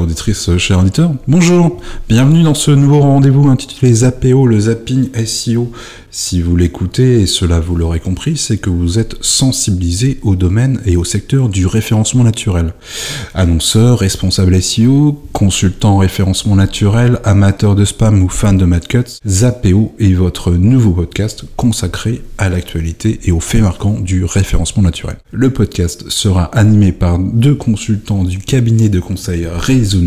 Auditrice, cher auditeur, bonjour, bienvenue dans ce nouveau rendez-vous intitulé Zapéo, le zapping SEO. Si vous l'écoutez, et cela vous l'aurez compris, c'est que vous êtes sensibilisé au domaine et au secteur du référencement naturel. Annonceur, responsable SEO, consultant en référencement naturel, amateur de spam ou fan de Mad Cuts, Zapéo est votre nouveau podcast consacré à l'actualité et aux faits marquants du référencement naturel. Le podcast sera animé par deux consultants du cabinet de conseil Réseau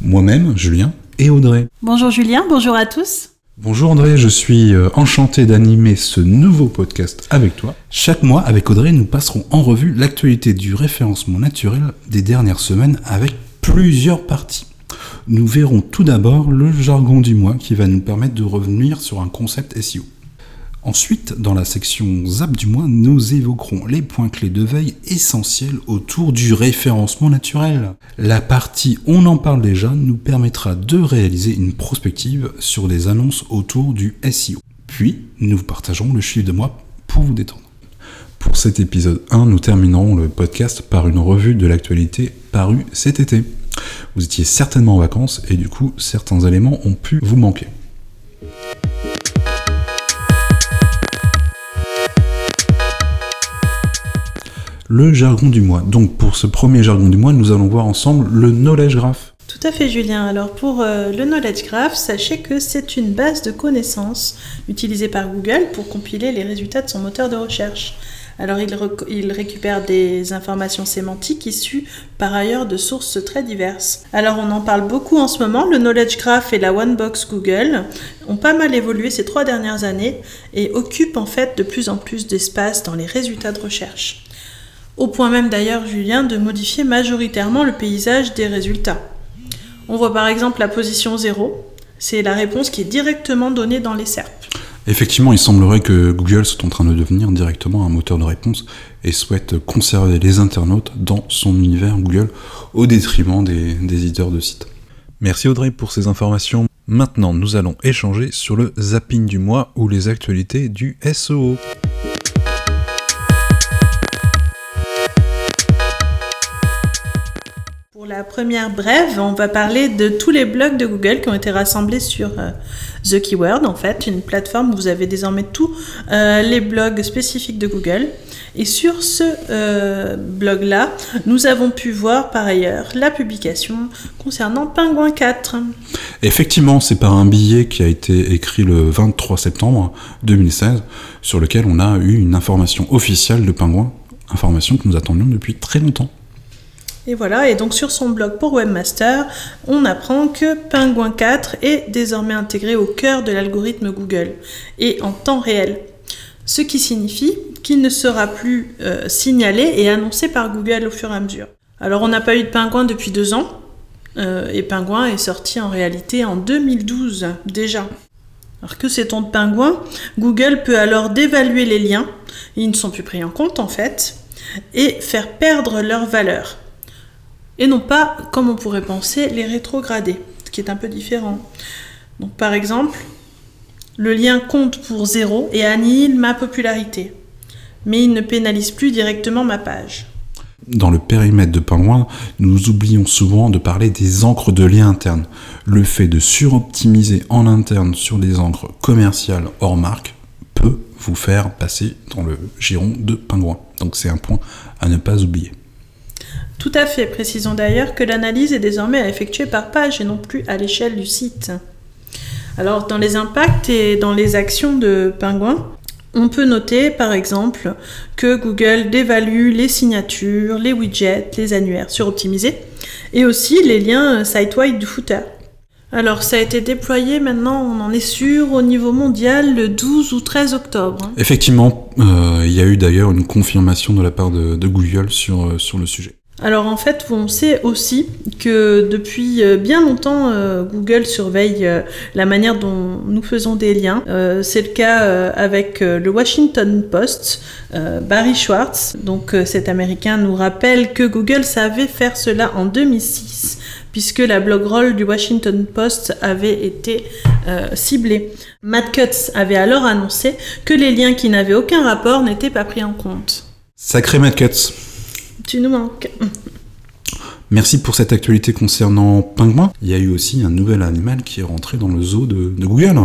moi-même, Julien, et Audrey. Bonjour Julien, bonjour à tous. Bonjour Audrey, je suis euh, enchanté d'animer ce nouveau podcast avec toi. Chaque mois, avec Audrey, nous passerons en revue l'actualité du référencement naturel des dernières semaines avec plusieurs parties. Nous verrons tout d'abord le jargon du mois qui va nous permettre de revenir sur un concept SEO. Ensuite, dans la section Zap du mois, nous évoquerons les points clés de veille essentiels autour du référencement naturel. La partie On en parle déjà nous permettra de réaliser une prospective sur des annonces autour du SEO. Puis, nous partagerons le chiffre de mois pour vous détendre. Pour cet épisode 1, nous terminerons le podcast par une revue de l'actualité parue cet été. Vous étiez certainement en vacances et du coup, certains éléments ont pu vous manquer. Le jargon du mois. Donc pour ce premier jargon du mois, nous allons voir ensemble le Knowledge Graph. Tout à fait Julien. Alors pour euh, le Knowledge Graph, sachez que c'est une base de connaissances utilisée par Google pour compiler les résultats de son moteur de recherche. Alors il, il, récupère des informations sémantiques issues par ailleurs de sources très diverses. Alors on en parle beaucoup en ce moment, le Knowledge Graph et la One Box Google ont pas mal évolué ces trois dernières années et occupent en fait de plus en plus d'espace dans les résultats de recherche au point même d'ailleurs, Julien, de modifier majoritairement le paysage des résultats. On voit par exemple la position 0, c'est la réponse qui est directement donnée dans les SERP. Effectivement, il semblerait que Google soit en train de devenir directement un moteur de réponse et souhaite conserver les internautes dans son univers Google au détriment des, des éditeurs de sites. Merci Audrey pour ces informations. Maintenant, nous allons échanger sur le zapping du mois ou les actualités du SEO. La première brève, on va parler de tous les blogs de Google qui ont été rassemblés sur euh, The Keyword, en fait, une plateforme où vous avez désormais tous euh, les blogs spécifiques de Google. Et sur ce euh, blog-là, nous avons pu voir par ailleurs la publication concernant Pingouin 4. Effectivement, c'est par un billet qui a été écrit le 23 septembre 2016, sur lequel on a eu une information officielle de Pingouin, information que nous attendions depuis très longtemps. Et voilà, et donc sur son blog pour Webmaster, on apprend que Penguin 4 est désormais intégré au cœur de l'algorithme Google et en temps réel. Ce qui signifie qu'il ne sera plus euh, signalé et annoncé par Google au fur et à mesure. Alors on n'a pas eu de pingouin depuis deux ans, euh, et Pingouin est sorti en réalité en 2012 déjà. Alors que sait-on de Pingouin Google peut alors dévaluer les liens, ils ne sont plus pris en compte en fait, et faire perdre leur valeur et non pas, comme on pourrait penser, les rétrograder, ce qui est un peu différent. Donc par exemple, le lien compte pour zéro et annihile ma popularité, mais il ne pénalise plus directement ma page. Dans le périmètre de Pingouin, nous oublions souvent de parler des encres de lien interne. Le fait de suroptimiser en interne sur des encres commerciales hors marque peut vous faire passer dans le giron de Pingouin. Donc c'est un point à ne pas oublier. Tout à fait, précisons d'ailleurs que l'analyse est désormais à effectuer par page et non plus à l'échelle du site. Alors dans les impacts et dans les actions de Pingouin, on peut noter par exemple que Google dévalue les signatures, les widgets, les annuaires suroptimisés et aussi les liens site-wide du footer. Alors ça a été déployé maintenant, on en est sûr, au niveau mondial le 12 ou 13 octobre. Effectivement, euh, il y a eu d'ailleurs une confirmation de la part de, Google euh, sur le sujet. Alors en fait, on sait aussi que depuis euh, bien longtemps, euh, Google surveille euh, la manière dont nous faisons des liens. c'est le cas avec le Washington Post. Barry Schwartz, donc cet Américain, nous rappelle que Google savait faire cela en 2006 puisque la blog roll du Washington Post avait été ciblée. Matt Cutts avait alors annoncé que les liens qui n'avaient aucun rapport n'étaient pas pris en compte. Sacré Matt Cutts tu nous manques. Merci pour cette actualité concernant Pingouin. Il y a eu aussi un nouvel animal qui est rentré dans le zoo de, Google.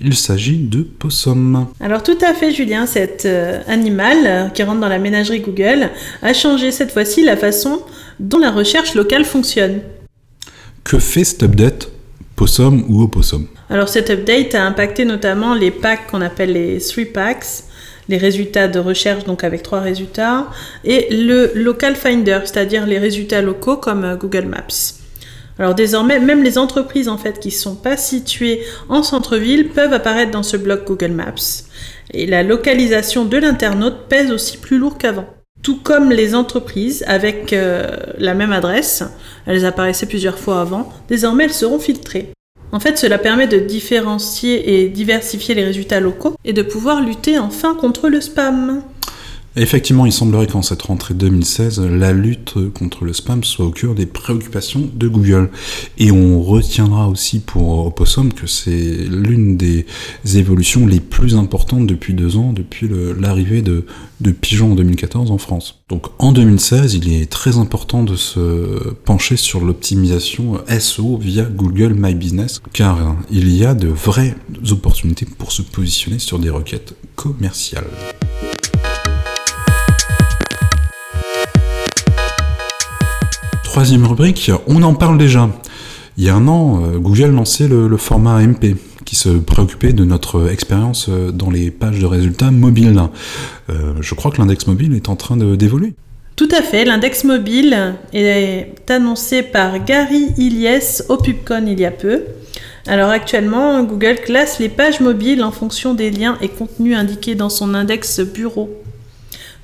Il s'agit de possum. Alors tout à fait Julien, cet euh, animal euh, qui rentre dans la ménagerie Google a changé cette fois-ci la façon dont la recherche locale fonctionne. Que fait cet update Possum ou opossum? Alors cet update a impacté notamment les packs qu'on appelle les three packs, les résultats de recherche donc avec trois résultats, et le local finder, c'est-à-dire les résultats locaux comme euh, Google Maps. Alors désormais, même les entreprises en fait qui ne sont pas situées en centre-ville peuvent apparaître dans ce bloc Google Maps. Et la localisation de l'internaute pèse aussi plus lourd qu'avant. Tout comme les entreprises avec euh, la même adresse, elles apparaissaient plusieurs fois avant, désormais elles seront filtrées. En fait, cela permet de différencier et diversifier les résultats locaux et de pouvoir lutter enfin contre le spam. Effectivement, il semblerait qu'en cette rentrée 2016, la lutte contre le spam soit au cœur des préoccupations de Google. Et on retiendra aussi pour Opossum que c'est l'une des évolutions les plus importantes depuis deux ans, depuis l'arrivée de, de Pigeon en 2014 en France. Donc en 2016, il est très important de se pencher sur l'optimisation SEO via Google My Business, car il y a de vraies opportunités pour se positionner sur des requêtes commerciales. Troisième rubrique, on en parle déjà. Il y a un an, euh, Google lançait le, format MP, qui se préoccupait de notre expérience euh, dans les pages de résultats mobiles. Euh, je crois que l'index mobile est en train d'évoluer. Tout à fait, l'index mobile est annoncé par Gary Ilyes au PubCon il y a peu. Alors actuellement, Google classe les pages mobiles en fonction des liens et contenus indiqués dans son index bureau.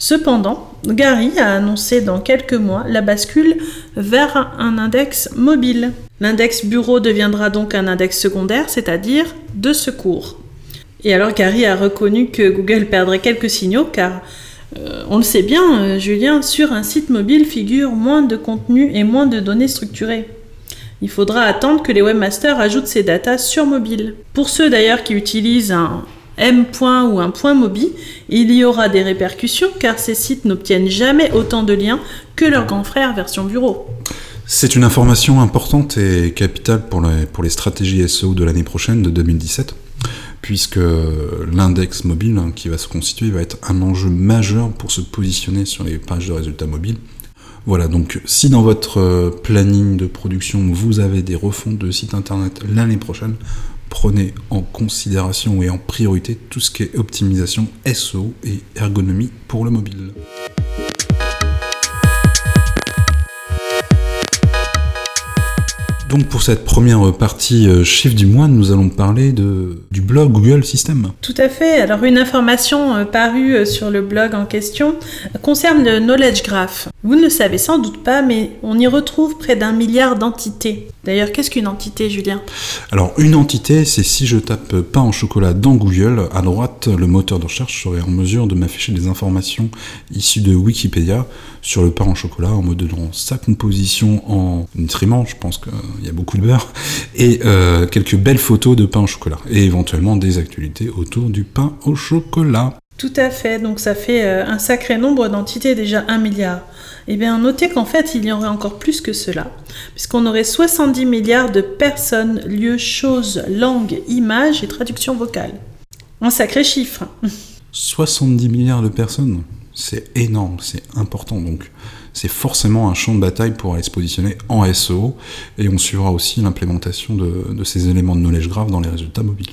Cependant, Gary a annoncé dans quelques mois la bascule vers un index mobile. L'index bureau deviendra donc un index secondaire, c'est-à-dire de secours. Et alors Gary a reconnu que Google perdrait quelques signaux car euh, on le sait bien, euh, Julien, sur un site mobile figure moins de contenu et moins de données structurées. Il faudra attendre que les webmasters ajoutent ces datas sur mobile. Pour ceux d'ailleurs qui utilisent un, M ou un point il y aura des répercussions car ces sites n'obtiennent jamais autant de liens que leurs grands frères version bureau. C'est une information importante et capitale pour les, pour les stratégies SEO de l'année prochaine, de 2017, puisque l'index mobile hein, qui va se constituer va être un enjeu majeur pour se positionner sur les pages de résultats mobiles. Voilà, donc si dans votre planning de production vous avez des refontes de sites internet l'année prochaine, prenez en considération et en priorité tout ce qui est optimisation SEO et ergonomie pour le mobile. Donc pour cette première partie euh, chiffre du mois, nous allons parler de, du blog Google System. Tout à fait. Alors une information euh, parue euh, sur le blog en question concerne le Knowledge Graph. Vous ne le savez sans doute pas, mais on y retrouve près d'un milliard d'entités. D'ailleurs, qu'est-ce qu'une entité, Julien? Alors une entité, c'est si je tape pain en chocolat dans Google, à droite, le moteur de recherche serait en mesure de m'afficher des informations issues de Wikipédia sur le pain en chocolat en modelant sa composition en nutriments, je pense qu'il y a beaucoup de beurre, et euh, quelques belles photos de pain au chocolat, et éventuellement des actualités autour du pain au chocolat. Tout à fait, donc ça fait euh, un sacré nombre d'entités, déjà un milliard. Eh bien, notez qu'en fait, il y aurait encore plus que cela, puisqu'on aurait 70 milliards de personnes, lieux, choses, langues, images et traductions vocales. Un sacré chiffre. 70 milliards de personnes c'est énorme, c'est important. Donc, c'est forcément un champ de bataille pour aller se positionner en SEO. Et on suivra aussi l'implémentation de, ces éléments de knowledge grave dans les résultats mobiles.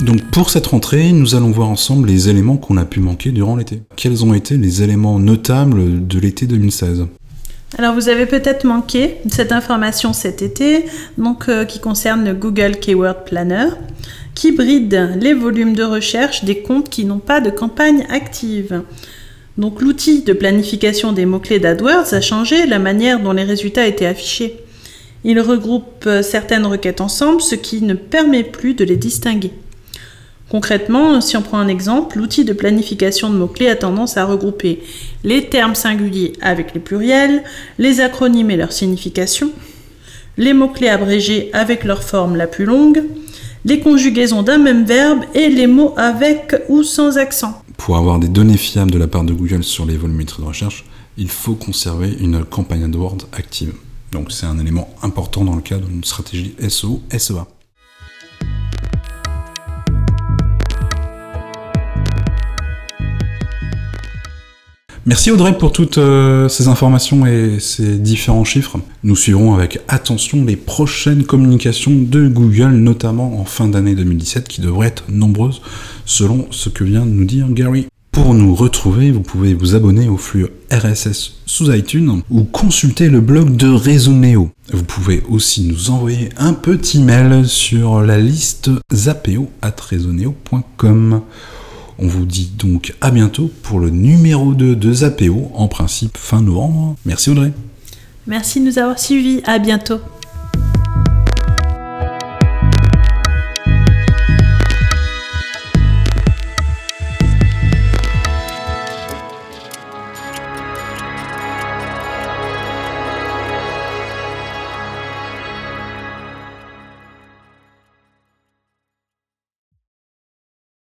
Donc pour cette rentrée, nous allons voir ensemble les éléments qu'on a pu manquer durant l'été. Quels ont été les éléments notables de l'été 2016 alors vous avez peut-être manqué cette information cet été, donc euh, qui concerne le Google Keyword Planner, qui bride les volumes de recherche des comptes qui n'ont pas de campagne active. Donc l'outil de planification des mots-clés d'AdWords a changé la manière dont les résultats étaient affichés. Il regroupe euh, certaines requêtes ensemble, ce qui ne permet plus de les distinguer. Concrètement, si on prend un exemple, l'outil de planification de mots-clés a tendance à regrouper les termes singuliers avec les pluriels, les acronymes et leur signification, les mots-clés abrégés avec leur forme la plus longue, les conjugaisons d'un même verbe et les mots avec ou sans accent. pour avoir des données fiables de la part de Google sur les volumétries de recherche, il faut conserver une campagne AdWords active. Donc c'est un élément important dans le cadre d'une stratégie SEO-SEA. Merci Audrey pour toutes euh, ces informations et ces différents chiffres. Nous suivrons avec attention les prochaines communications de Google, notamment en fin d'année 2017, qui devraient être nombreuses selon ce que vient de nous dire Gary. Pour nous retrouver, vous pouvez vous abonner au flux RSS sous iTunes ou consulter le blog de Réseau. Vous pouvez aussi nous envoyer un petit mail sur la liste zapeo.com. On vous dit donc à bientôt pour le numéro 2 de Zapeo, en principe fin novembre. Merci Audrey. Merci de nous avoir suivis. À bientôt.